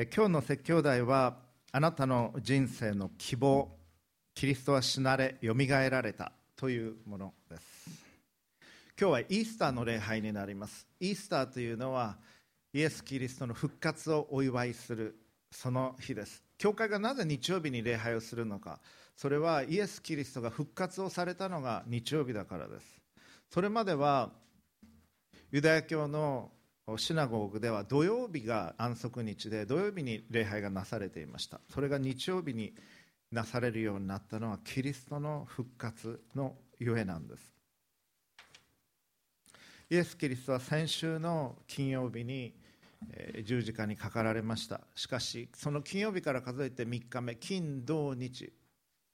え今日の説教題はあなたの人生の希望キリストは死なれよみがえられたというものです。今日はイースターの礼拝になります。イースターというのはイエス・キリストの復活をお祝いするその日です。教会がなぜ日曜日に礼拝をするのか。それはイエス・キリストが復活をされたのが日曜日だからです。それまではユダヤ教のシナゴーグでは土曜日が安息日で土曜日に礼拝がなされていました。それが日曜日になされるようになったのはキリストの復活のゆえなんです。イエス・キリストは先週の金曜日に十字架にかかられました。しかしその金曜日から数えて3日目金土日。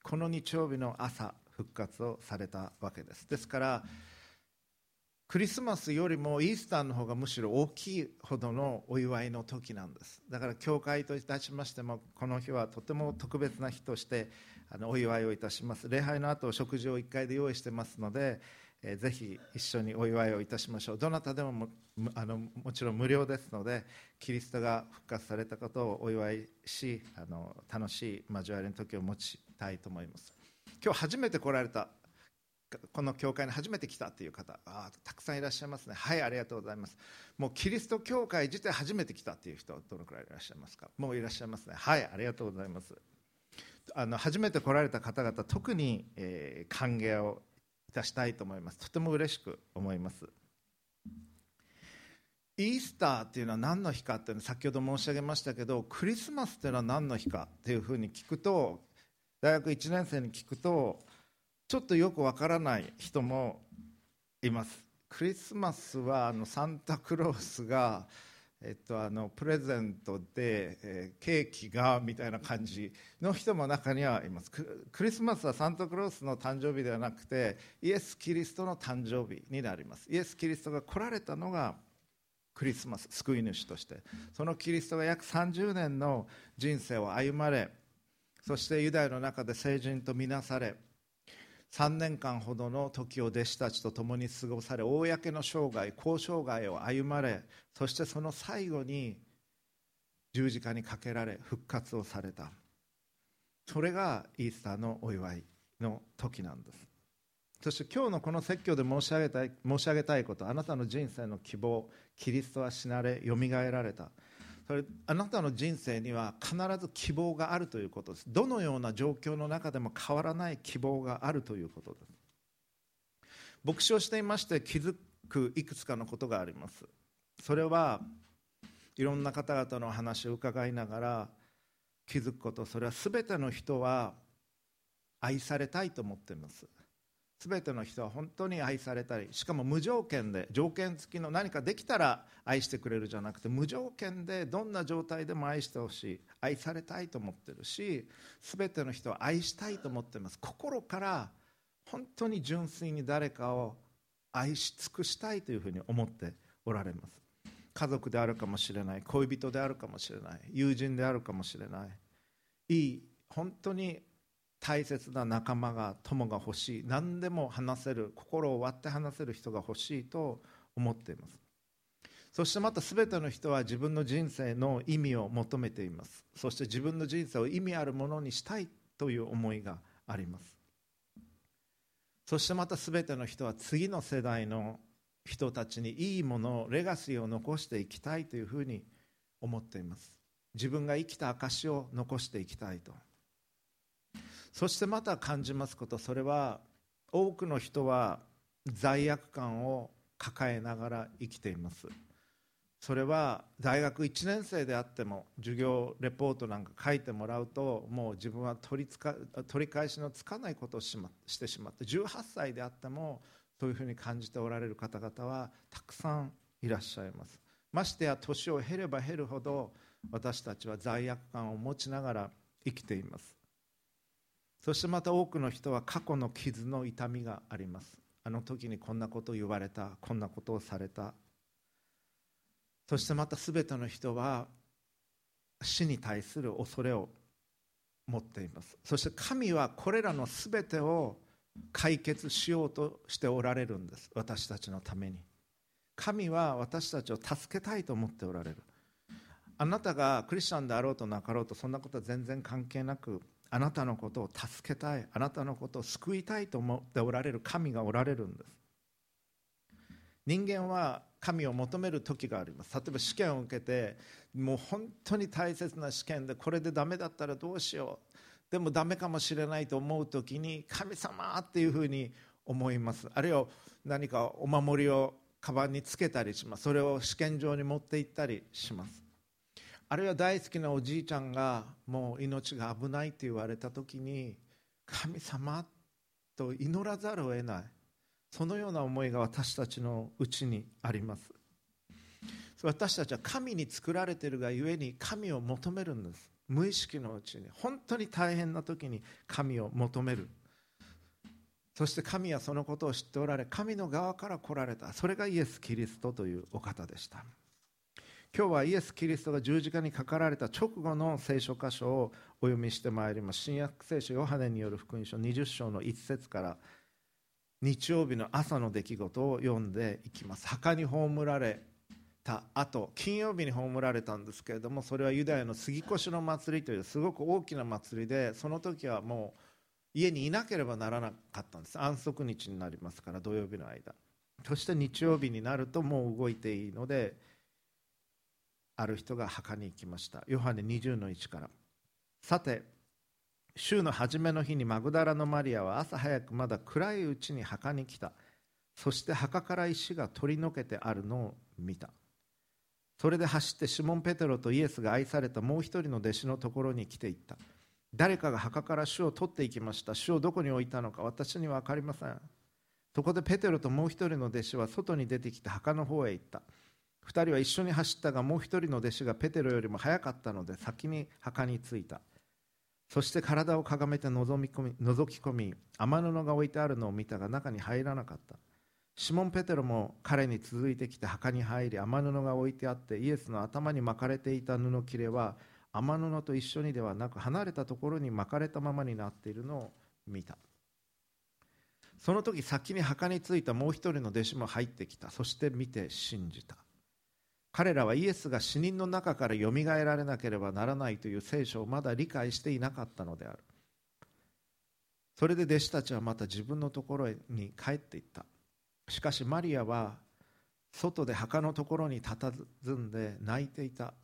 この日曜日の朝復活をされたわけです。ですからクリスマスよりもイースターの方がむしろ大きいほどのお祝いの時なんです。だから教会といたしましてもこの日はとても特別な日としてあのお祝いをいたします。礼拝の後食事を1回で用意してますので、えー、ぜひ一緒にお祝いをいたしましょう。どなたでももあのもちろん無料ですのでキリストが復活されたことをお祝いしあの楽しい交わりの時を持ちたいと思います。今日初めて来られたこの教会に初めて来たという方あたくさんいらっしゃいますね。はいありがとうございます。もうキリスト教会自体初めて来たという人どのくらいいらっしゃいますか？もういらっしゃいますね。はいありがとうございます。あの初めて来られた方々特に、えー、歓迎をいたしたいと思います。とても嬉しく思います。イースターっていうのは何の日かっていうのは先ほど申し上げましたけどクリスマスっていうのは何の日かっていうふうに聞くと大学1年生に聞くとちょっとよくわからない人もいます。クリスマスはあのサンタクロースが、えっと、あのプレゼントで、えー、ケーキがみたいな感じの人も中にはいます。クリスマスはサンタクロースの誕生日ではなくてイエス・キリストの誕生日になります。イエス・キリストが来られたのがクリスマス救い主として。そのキリストが約30年の人生を歩まれそしてユダヤの中で聖人とみなされ3年間ほどの時を弟子たちと共に過ごされ公の生涯交渉涯を歩まれそしてその最後に十字架にかけられ復活をされた。それがイースターのお祝いの時なんです。そして今日のこの説教で申し上げたい申し上げたいことあなたの人生の希望キリストは死なれよみがえられた。それあなたの人生には必ず希望があるということです。どのような状況の中でも変わらない希望があるということです。牧師をしていまして気づくいくつかのことがあります。それはいろんな方々の話を伺いながら気づくこと。それは全ての人は愛されたいと思っています。全ての人は本当に愛されたりしかも無条件で条件付きの何かできたら愛してくれるじゃなくて無条件でどんな状態でも愛してほしい愛されたいと思ってるし全ての人は愛したいと思ってます。心から本当に純粋に誰かを愛し尽くしたいというふうに思っておられます。家族であるかもしれない恋人であるかもしれない友人であるかもしれないいい本当に大切な仲間が友が欲しい。何でも話せる心を割って話せる人が欲しいと思っています。そしてまた全ての人は自分の人生の意味を求めています。そして自分の人生を意味あるものにしたいという思いがあります。そしてまた全ての人は次の世代の人たちにいいものをレガシーを残していきたいというふうに思っています。自分が生きた証を残していきたいと。そしてまた感じますことそれは多くの人は罪悪感を抱えながら生きています。それは大学1年生であっても授業レポートなんか書いてもらうともう自分は取りつか取り返しのつかないことをし,、ま、してしまって18歳であってもそういうふうに感じておられる方々はたくさんいらっしゃいます。ましてや年を経れば経るほど私たちは罪悪感を持ちながら生きています。そしてまた多くの人は過去の傷の痛みがあります。あの時にこんなことを言われたこんなことをされた。そしてまた全ての人は死に対する恐れを持っています。そして神はこれらの全てを解決しようとしておられるんです。私たちのために。神は私たちを助けたいと思っておられる。あなたがクリスチャンであろうとなかろうとそんなことは全然関係なくあなたのことを助けたい。あなたのことを救いたいと思っておられる神がおられるんです。人間は神を求める時があります。例えば試験を受けてもう本当に大切な試験でこれでダメだったらどうしよう。でもダメかもしれないと思う時に神様っていうふうに思います。あるいは何かお守りをカバンにつけたりします。それを試験場に持って行ったりします。あるいは大好きなおじいちゃんがもう命が危ないと言われた時に神様と祈らざるを得ない。そのような思いが私たちのうちにあります。私たちは神に作られているがゆえに神を求めるんです。無意識のうちに。本当に大変な時に神を求める。そして神はそのことを知っておられ神の側から来られた。それがイエス・キリストというお方でした。今日はイエス・キリストが十字架にかかられた直後の聖書箇所をお読みしてまいります。新約聖書ヨハネによる福音書20章の1節から日曜日の朝の出来事を読んでいきます。墓に葬られた後金曜日に葬られたんですけれどもそれはユダヤの杉越の祭りというすごく大きな祭りでその時はもう家にいなければならなかったんです。安息日になりますから土曜日の間。そして日曜日になるともう動いていいのである人が墓に行きました。ヨハネ20の1から。さて週の初めの日にマグダラのマリアは朝早くまだ暗いうちに墓に来た。そして墓から石が取り除けてあるのを見た。それで走ってシモン・ペテロとイエスが愛されたもう一人の弟子のところに来ていった。誰かが墓から主を取っていきました。主をどこに置いたのか私には分かりません。そこでペテロともう一人の弟子は外に出てきて墓の方へ行った。二人は一緒に走ったがもう一人の弟子がペテロよりも早かったので先に墓に着いた。そして体をかがめて覗き込み覗き込み雨布が置いてあるのを見たが中に入らなかった。シモン・ペテロも彼に続いてきて墓に入り雨布が置いてあってイエスの頭に巻かれていた布切れは雨布と一緒にではなく離れたところに巻かれたままになっているのを見た。その時先に墓に着いたもう一人の弟子も入ってきた。そして見て信じた。彼らはイエスが死人の中からよみがえられなければならないという聖書をまだ理解していなかったのである。それで弟子たちはまた自分のところに帰っていった。しかしマリアは外で墓のところに佇んで泣いていた。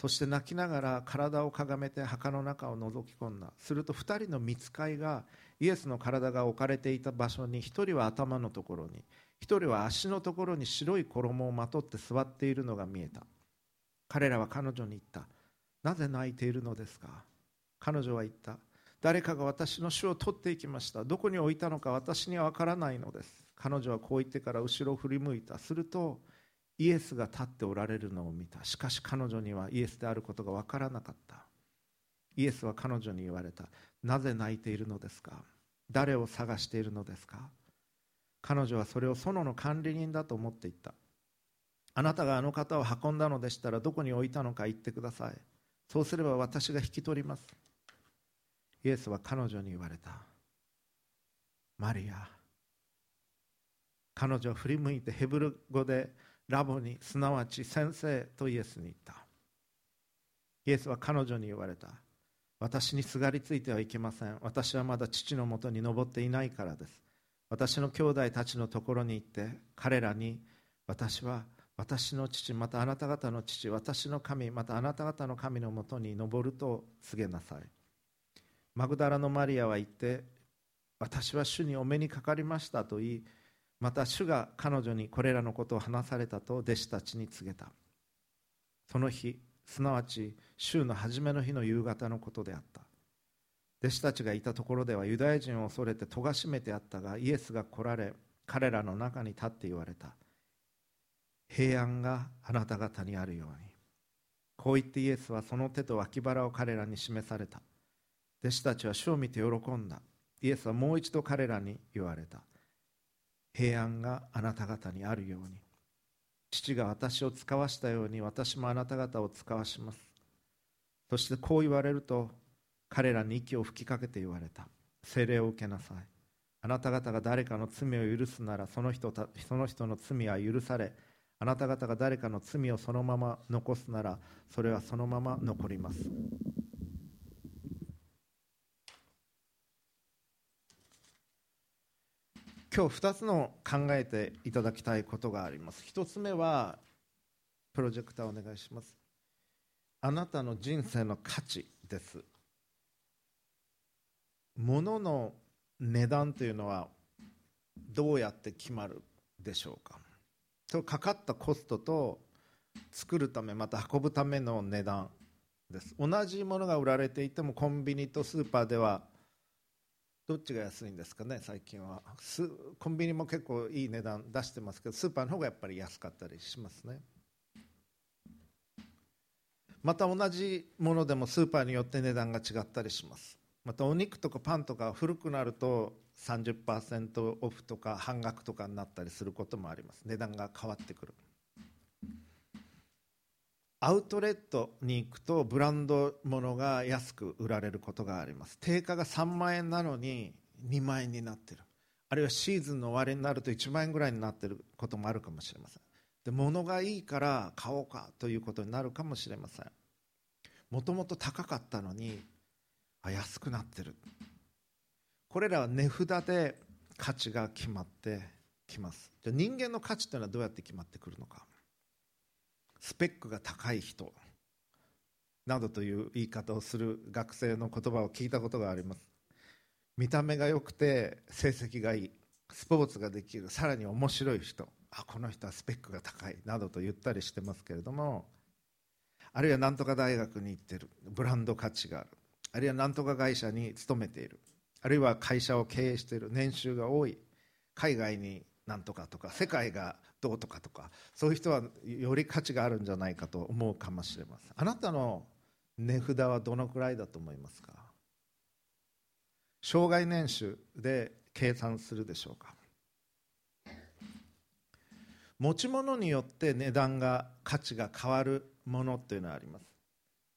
そして泣きながら体をかがめて墓の中を覗き込んだ。すると2人の見つかいがイエスの体が置かれていた場所に1人は頭のところに。1人は足のところに白い衣をまとって座っているのが見えた。彼らは彼女に言った。なぜ泣いているのですか？彼女は言った。誰かが私の死を取っていきました。どこに置いたのか私には分からないのです。彼女はこう言ってから後ろを振り向いた。するとイエスが立っておられるのを見た。しかし彼女にはイエスであることが分からなかった。イエスは彼女に言われた。なぜ泣いているのですか？誰を探しているのですか？彼女はそれを園の管理人だと思っていった。あなたがあの方を運んだのでしたらどこに置いたのか言ってください。そうすれば私が引き取ります。イエスは彼女に言われた。マリア彼女は振り向いてヘブル語でラボにすなわち先生とイエスに言った。イエスは彼女に言われた。私にすがりついてはいけません。私はまだ父のもとに登っていないからです。私の兄弟たちのところに行って彼らに私は私の父またあなた方の父私の神またあなた方の神のもとに登ると告げなさい。マグダラのマリアは言って私は主にお目にかかりましたと言いまた主が彼女にこれらのことを話されたと弟子たちに告げた。その日すなわち週の初めの日の夕方のことであった。弟子たちがいたところではユダヤ人を恐れて戸が閉めてあったがイエスが来られ彼らの中に立って言われた。平安があなた方にあるように。こう言ってイエスはその手と脇腹を彼らに示された。弟子たちは主を見て喜んだ。イエスはもう一度彼らに言われた。平安があなた方にあるように。父が私を使わしたように私もあなた方を使わします。そしてこう言われると彼らに息を吹きかけて言われた。精霊を受けなさい。あなた方が誰かの罪を許すならその人その人の罪は許されあなた方が誰かの罪をそのまま残すならそれはそのまま残ります。今日2つの考えていただきたいことがあります。1つ目はプロジェクターお願いします。あなたの人生の価値です。物の値段というのはどうやって決まるでしょうか？とかかったコストと作るためまた運ぶための値段です。同じものが売られていてもコンビニとスーパーではどっちが安いんですかね？最近は。コンビニも結構いい値段出してますけどスーパーの方がやっぱり安かったりしますね。また同じものでもスーパーによって値段が違ったりします。またお肉とかパンとか古くなると30%オフとか半額とかになったりすることもあります。値段が変わってくる。アウトレットに行くとブランド物が安く売られることがあります。定価が3万円なのに2万円になってる。あるいはシーズンの終わりになると1万円ぐらいになってることもあるかもしれません。で物がいいから買おうかということになるかもしれません。もともと高かったのにあ安くなってる。これらは値札で価値が決まってきます。じゃ人間の価値というのはどうやって決まってくるのか。スペックが高い人。などという言い方をする学生の言葉を聞いたことがあります。見た目が良くて成績がいい。スポーツができる。さらに面白い人。あこの人はスペックが高い。などと言ったりしてますけれども。あるいは何とか大学に行ってる。ブランド価値がある。あるいは何とか会社に勤めている。あるいは会社を経営している。年収が多い。海外になんとかとか世界がどうとかとかそういう人はより価値があるんじゃないかと思うかもしれません。あなたの値札はどのくらいだと思いますか？障害年収で計算するでしょうか？持ち物によって値段が価値が変わるものっていうのはあります。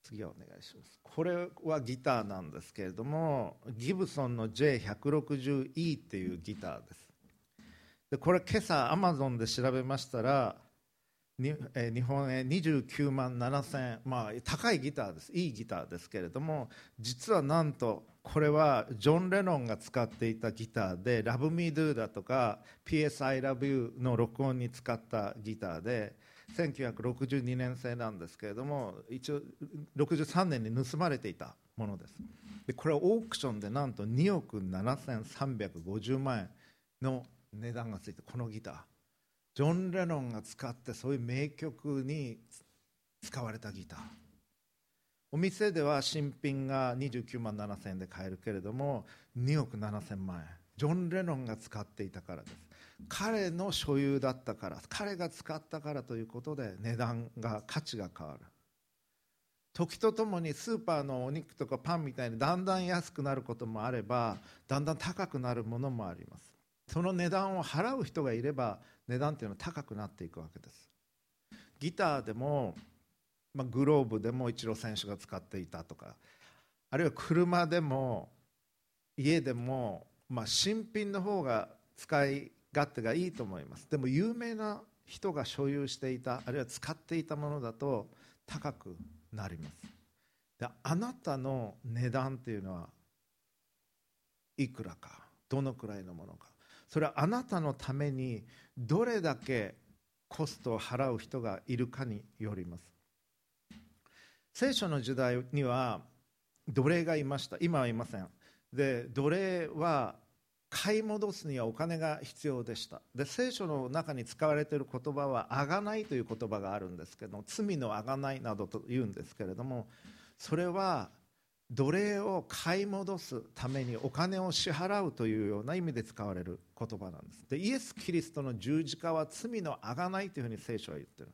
次お願いします。これはギターなんですけれどもギブソンの J160E っていうギターです。でこれ今朝アマゾンで調べましたらに、え日本円29万7000円、まあ、高いギターです。いいギターですけれども実はなんとこれはジョン・レノンが使っていたギターで「Love Me Do」だとか「PS I Love You」の録音に使ったギターで1962年製なんですけれども一応63年に盗まれていたものです。でこれはオークションでなんと2億7350万円の値段がついてこのギター。ジョン・レノンが使ってそういう名曲に使われたギター。お店では新品が29万7000円で買えるけれども2億7000万円。ジョン・レノンが使っていたからです。彼の所有だったから彼が使ったからということで値段が価値が変わる。時とともにスーパーのお肉とかパンみたいにだんだん安くなることもあればだんだん高くなるものもあります。その値段を払う人がいれば値段っていうのは高くなっていくわけです。ギターでも、まあ、グローブでもイチロー選手が使っていたとかあるいは車でも家でも、まあ、新品の方が使い勝手がいいと思います。でも有名な人が所有していたあるいは使っていたものだと高くなります。であなたの値段っていうのはいくらかどのくらいのものか。それはあなたのためにどれだけコストを払う人がいるかによります。聖書の時代には奴隷がいました。今はいません。で奴隷は買い戻すにはお金が必要でした。で聖書の中に使われている言葉はあがないという言葉があるんですけど罪のあがないなどと言うんですけれどもそれは奴隷を買い戻すためにお金を支払うというような意味で使われる言葉なんです。でイエス・キリストの十字架は罪のあがないというふうに聖書は言ってる。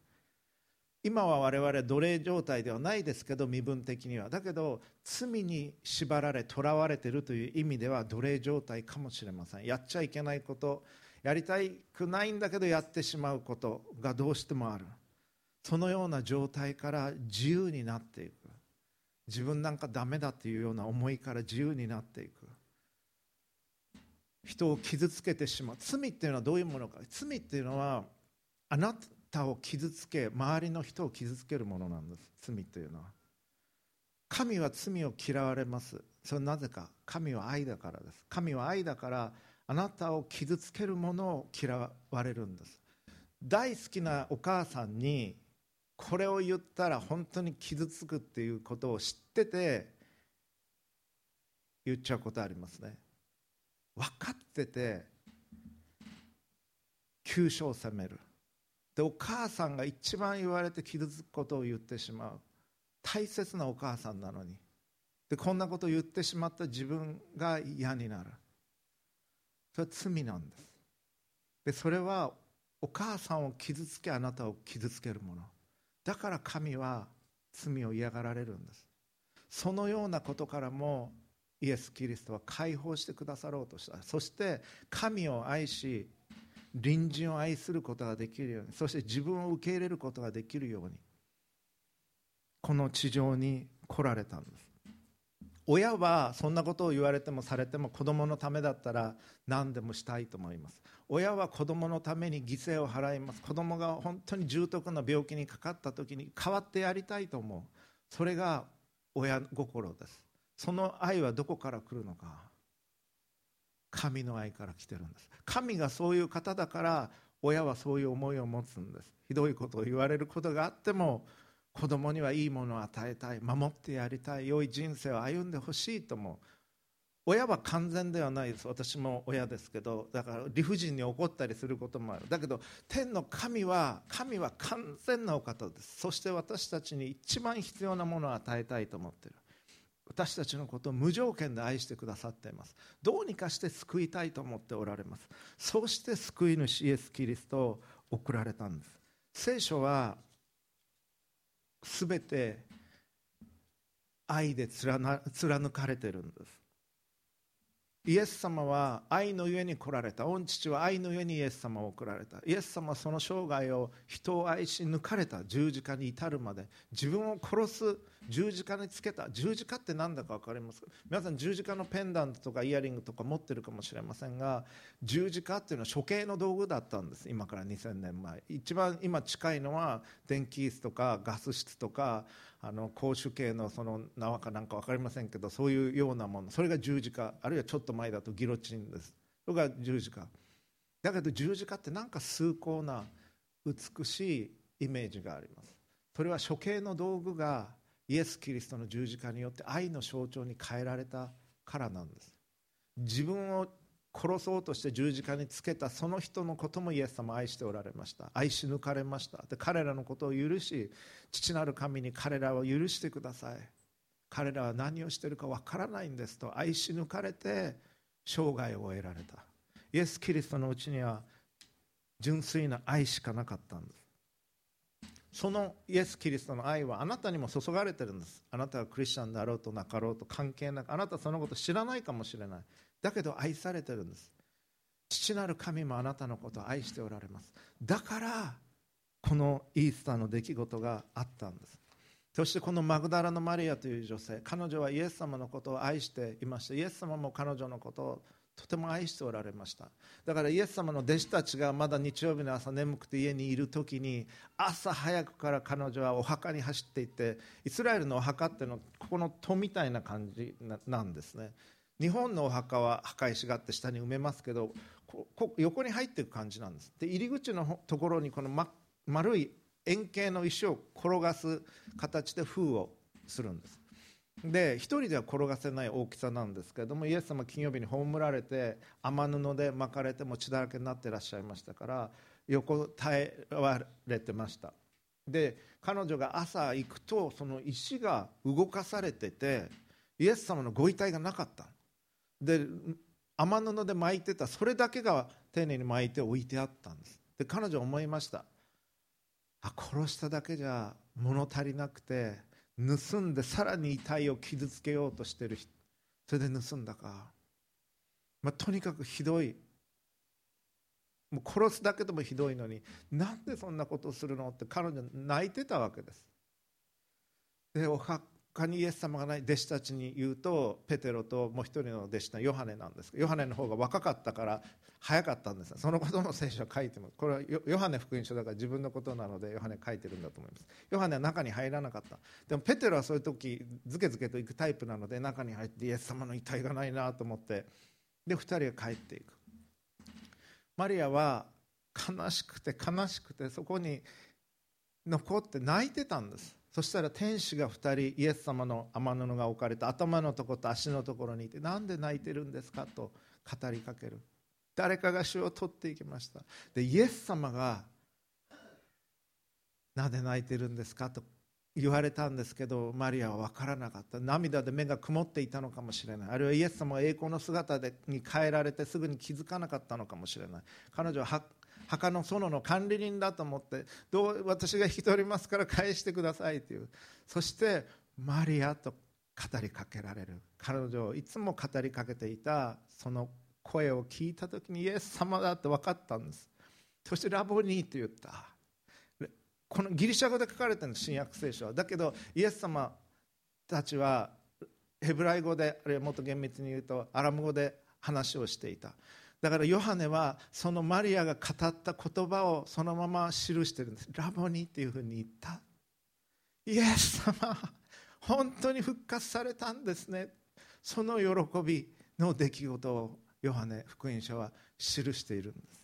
今は我々奴隷状態ではないですけど身分的には。だけど罪に縛られ囚われているという意味では奴隷状態かもしれません。やっちゃいけないことやりたくないんだけどやってしまうことがどうしてもある。そのような状態から自由になっていく。自分なんかダメだっていうような思いから自由になっていく。人を傷つけてしまう。罪っていうのはどういうものか。罪っていうのはあなたたを傷つけ周りの人を傷つけるものなんです。罪というのは。神は罪を嫌われます。それなぜか。神は愛だからです。神は愛だからあなたを傷つけるものを嫌われるんです。大好きなお母さんにこれを言ったら本当に傷つくっていうことを知ってて言っちゃうことありますね。分かってて急所を責める。でお母さんが一番言われて傷つくことを言ってしまう。大切なお母さんなのに。でこんなことを言ってしまった自分が嫌になる。それは罪なんです。でそれはお母さんを傷つけあなたを傷つけるもの。だから神は罪を嫌がられるんです。そのようなことからもイエス・キリストは解放してくださろうとした。そして神を愛し隣人を愛することができるようにそして自分を受け入れることができるようにこの地上に来られたんです。親はそんなことを言われてもされても子供のためだったら何でもしたいと思います。親は子供のために犠牲を払います。子供が本当に重篤な病気にかかった時に代わってやりたいと思う。それが親心です。その愛はどこから来るのか。神の愛から来てるんです。神がそういう方だから親はそういう思いを持つんです。ひどいことを言われることがあっても子供にはいいものを与えたい守ってやりたい良い人生を歩んでほしいと思う親は完全ではないです。私も親ですけどだから理不尽に怒ったりすることもある。だけど天の神は神は完全なお方です。そして私たちに一番必要なものを与えたいと思っている。私たちのことを無条件で愛してくださっています。どうにかして救いたいと思っておられます。そうして救い主イエス・キリストを送られたんです。聖書はすべて愛で貫かれてるんです。イエス様は愛のゆえに来られた。御父は愛のゆえにイエス様を送られた。イエス様はその生涯を人を愛し抜かれた。十字架に至るまで。自分を殺す十字架につけた。十字架って何だか分かりますか？皆さん十字架のペンダントとかイヤリングとか持ってるかもしれませんが十字架っていうのは処刑の道具だったんです。今から2000年前。一番今近いのは電気椅子とかガス室とかあの公主系のその縄かなんか分かりませんけどそういうようなものそれが十字架あるいはちょっと前だとギロチンです。それが十字架。だけど十字架ってなんか崇高な美しいイメージがあります。それは処刑の道具がイエス・キリストの十字架によって愛の象徴に変えられたからなんです。自分を殺そうとして十字架につけたその人のこともイエス様愛しておられました。愛し抜かれました。で彼らのことを許し父なる神に彼らを許してください。彼らは何をしているかわからないんですと愛し抜かれて生涯を終えられた。イエス・キリストのうちには純粋な愛しかなかったんです。そのイエス・キリストの愛はあなたにも注がれてるんです。あなたがクリスチャンであろうとなかろうと関係なくあなたはそのこと知らないかもしれない。だけど愛されてるんです。父なる神もあなたのことを愛しておられます。だからこのイースターの出来事があったんです。そしてこのマグダラのマリアという女性彼女はイエス様のことを愛していました。イエス様も彼女のことをとても愛しておられました。だからイエス様の弟子たちがまだ日曜日の朝眠くて家にいる時に朝早くから彼女はお墓に走っていってイスラエルのお墓っていうのはここの戸みたいな感じなんですね。日本のお墓は墓石があって下に埋めますけど横に入っていく感じなんです。で入り口のところにこの、ま、丸い円形の石を転がす形で封をするんです。で一人では転がせない大きさなんですけれどもイエス様金曜日に葬られて雨布で巻かれても血だらけになってらっしゃいましたから横耐えられてました。で彼女が朝行くとその石が動かされててイエス様のご遺体がなかった。で雨布で巻いてたそれだけが丁寧に巻いて置いてあったんです。で彼女は思いました。あ殺しただけじゃ物足りなくて盗んでさらに遺体を傷つけようとしてるそれで盗んだか、まあ、とにかくひどい。もう殺すだけでもひどいのになんでそんなことをするのって彼女泣いてたわけです。でお他にイエス様がない弟子たちに言うとペテロともう一人の弟子のヨハネなんですヨハネの方が若かったから早かったんですそのことも聖書は書いてますこれはヨハネ福音書だから自分のことなのでヨハネ書いてるんだと思います。ヨハネは中に入らなかった。でもペテロはそういう時ズケズケと行くタイプなので中に入ってイエス様の遺体がないなと思ってで2人が帰っていく。マリアは悲しくて悲しくてそこに残って泣いてたんです。そしたら天使が2人イエス様の天布が置かれた頭のところと足のところにいてなんで泣いてるんですかと語りかける。誰かが主を取っていきました。でイエス様がなぜ泣いてるんですかと言われたんですけどマリアは分からなかった。涙で目が曇っていたのかもしれない。あるいはイエス様が栄光の姿に変えられてすぐに気づかなかったのかもしれない。彼女は墓の園の管理人だと思ってどう私が引き取りますから返してくださいという。そしてマリアと語りかけられる。彼女をいつも語りかけていたその声を聞いた時にイエス様だって分かったんです。そしてラボニーと言った。このギリシャ語で書かれてるの新約聖書は。だけどイエス様たちはヘブライ語であるいはもっと厳密に言うとアラム語で話をしていた。だからヨハネはそのマリアが語った言葉をそのまま記してるんです。ラボニーっていうふうに言った。イエス様本当に復活されたんですね。その喜びの出来事をヨハネ福音書は記しているんです。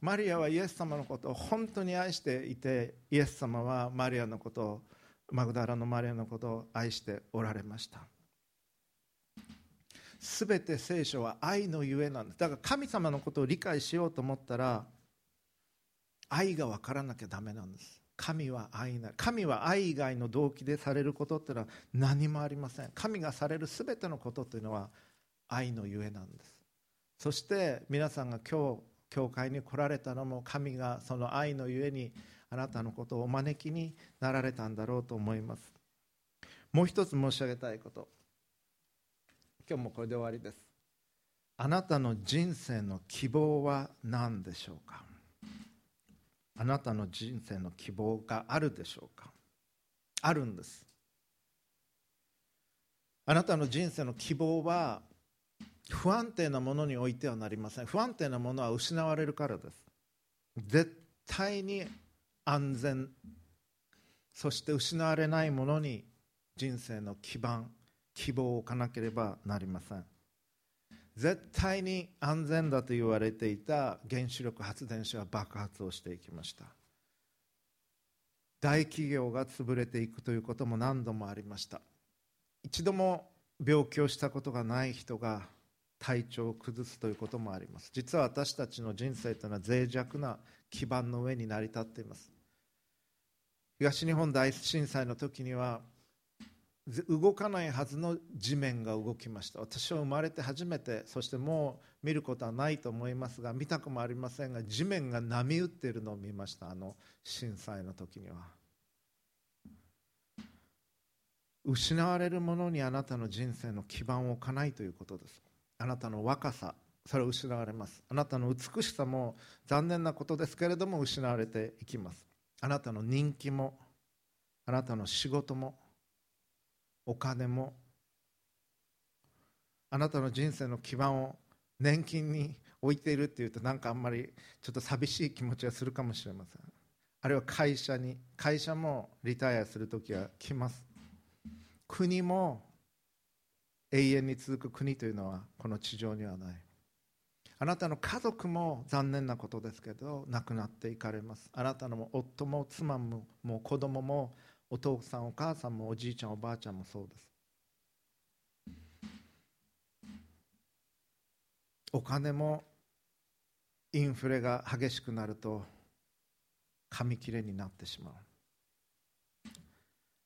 マリアはイエス様のことを本当に愛していてイエス様はマリアのことをマグダラのマリアのことを愛しておられました。すべて聖書は愛のゆえなんです。だから神様のことを理解しようと思ったら愛が分からなきゃだめなんです。神は愛な神は愛以外の動機でされることっていうのは何もありません。神がされるすべてのことというのは愛のゆえなんです。そして皆さんが今日教会に来られたのも神がその愛のゆえにあなたのことをお招きになられたんだろうと思います。もう一つ申し上げたいこと。今日もこれで終わりです。あなたの人生の希望は何でしょうか？あなたの人生の希望があるでしょうか？あるんです。あなたの人生の希望は不安定なものにおいてはなりません。不安定なものは失われるからです。絶対に安全。そして失われないものに人生の基盤希望を置かなければなりません。絶対に安全だと言われていた原子力発電所は爆発をしていきました。大企業が潰れていくということも何度もありました。一度も病気をしたことがない人が体調を崩すということもあります。実は私たちの人生というのは脆弱な基盤の上に成り立っています。東日本大震災の時には動かないはずの地面が動きました。私は生まれて初めてそしてもう見ることはないと思いますが見たくもありませんが地面が波打っているのを見ました。あの震災の時には。失われるものにあなたの人生の基盤を置かないということです。あなたの若さそれを失われます。あなたの美しさも残念なことですけれども失われていきます。あなたの人気もあなたの仕事もお金もあなたの人生の基盤を年金に置いているっていうとなんかあんまりちょっと寂しい気持ちがするかもしれません。あるいは会社に会社もリタイアする時は来ます。国も永遠に続く国というのはこの地上にはない。あなたの家族も残念なことですけど亡くなっていかれます。あなたの夫も妻ももう子供もお父さんお母さんもおじいちゃんおばあちゃんもそうです。お金もインフレが激しくなると紙切れになってしまう。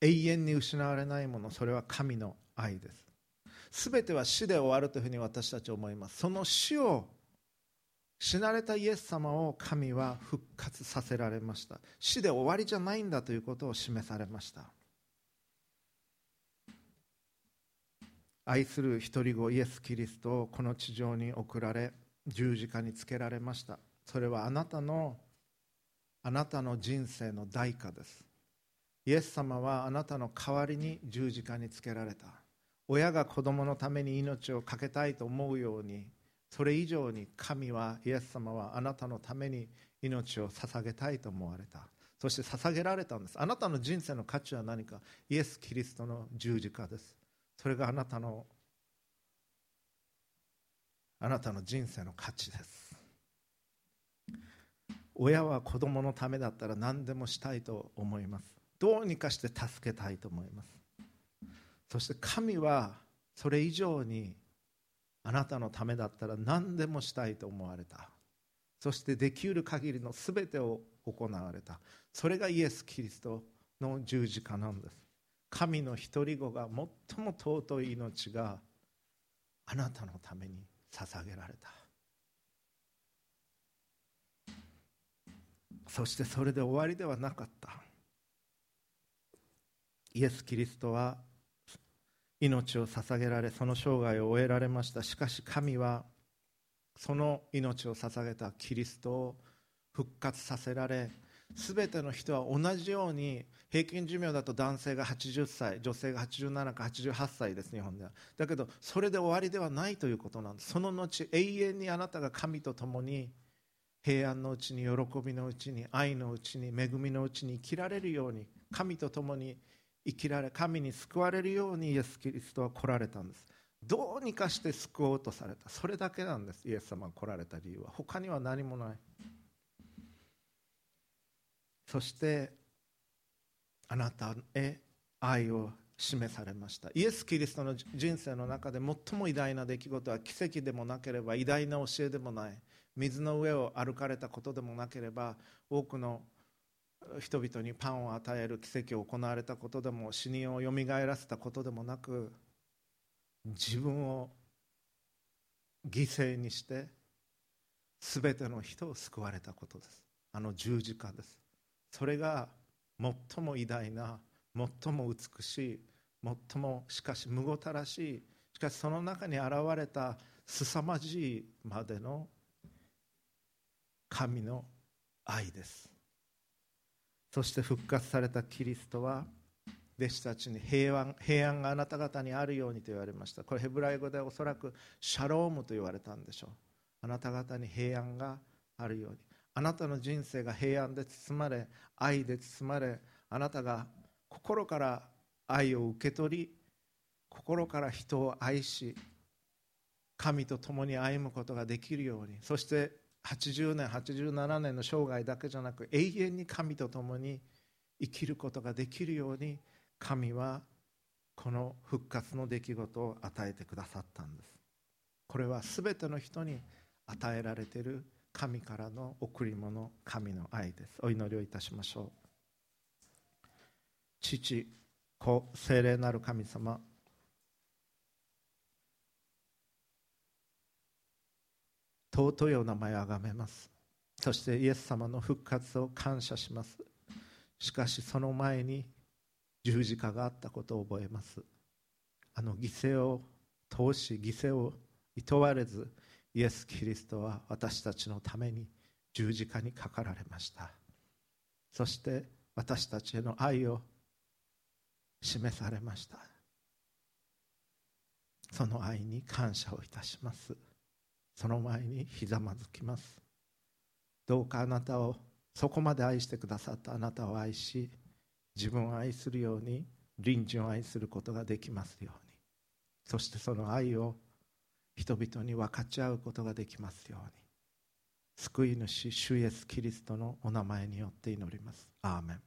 永遠に失われないものそれは神の愛です。全ては死で終わるというふうに私たちは思います。その死を死なれたイエス様を神は復活させられました。死で終わりじゃないんだということを示されました。愛する一人子イエス・キリストをこの地上に送られ十字架につけられました。それはあなたのあなたの人生の代価です。イエス様はあなたの代わりに十字架につけられた。親が子供のために命を懸けたいと思うようにそれ以上に神はイエス様はあなたのために命を捧げたいと思われた。そして捧げられたんです。あなたの人生の価値は何か。イエス・キリストの十字架です。それがあなたのあなたの人生の価値です。親は子供のためだったら何でもしたいと思います。どうにかして助けたいと思います。そして神はそれ以上にあなたのためだったら何でもしたいと思われた。そしてできる限りの全てを行われた。それがイエス・キリストの十字架なんです。神の一人子が最も尊い命があなたのために捧げられた。そしてそれで終わりではなかった。イエス・キリストは命を捧げられその生涯を終えられました。しかし神はその命を捧げたキリストを復活させられ全ての人は同じように平均寿命だと男性が80歳女性が87か88歳です日本では。だけどそれで終わりではないということなんです。その後永遠にあなたが神と共に平安のうちに喜びのうちに愛のうちに恵みのうちに生きられるように神と共に生きられ神に救われるようにイエス・キリストは来られたんです。どうにかして救おうとされた。それだけなんです。イエス様が来られた理由は。他には何もない。そしてあなたへ愛を示されました。イエス・キリストの人生の中で最も偉大な出来事は奇跡でもなければ偉大な教えでもない。水の上を歩かれたことでもなければ多くの人々にパンを与える奇跡を行われたことでも死人をよみがえらせたことでもなく自分を犠牲にして全ての人を救われたことです。あの十字架です。それが最も偉大な最も美しい最もしかしむごたらしいしかしその中に現れた凄まじいまでの神の愛です。そして復活されたキリストは弟子たちに平安平安があなた方にあるようにと言われました。これヘブライ語でおそらくシャロームと言われたんでしょう。あなた方に平安があるように。あなたの人生が平安で包まれ愛で包まれあなたが心から愛を受け取り心から人を愛し神と共に歩むことができるように。そして80年87年の生涯だけじゃなく永遠に神と共に生きることができるように神はこの復活の出来事を与えてくださったんです。これは全ての人に与えられている神からの贈り物神の愛です。お祈りをいたしましょう。父子聖霊なる神様尊いお名前をあがめます。そしてイエス様の復活を感謝します。しかしその前に十字架があったことを覚えます。あの犠牲を通し犠牲をいとわれずイエス・キリストは私たちのために十字架にかかられました。そして私たちへの愛を示されました。その愛に感謝をいたします。その前にひざまずきます。どうかあなたをそこまで愛してくださった。あなたを愛し自分を愛するように隣人を愛することができますように。そしてその愛を人々に分かち合うことができますように。救い主主イエスキリストのお名前によって祈ります。アーメン。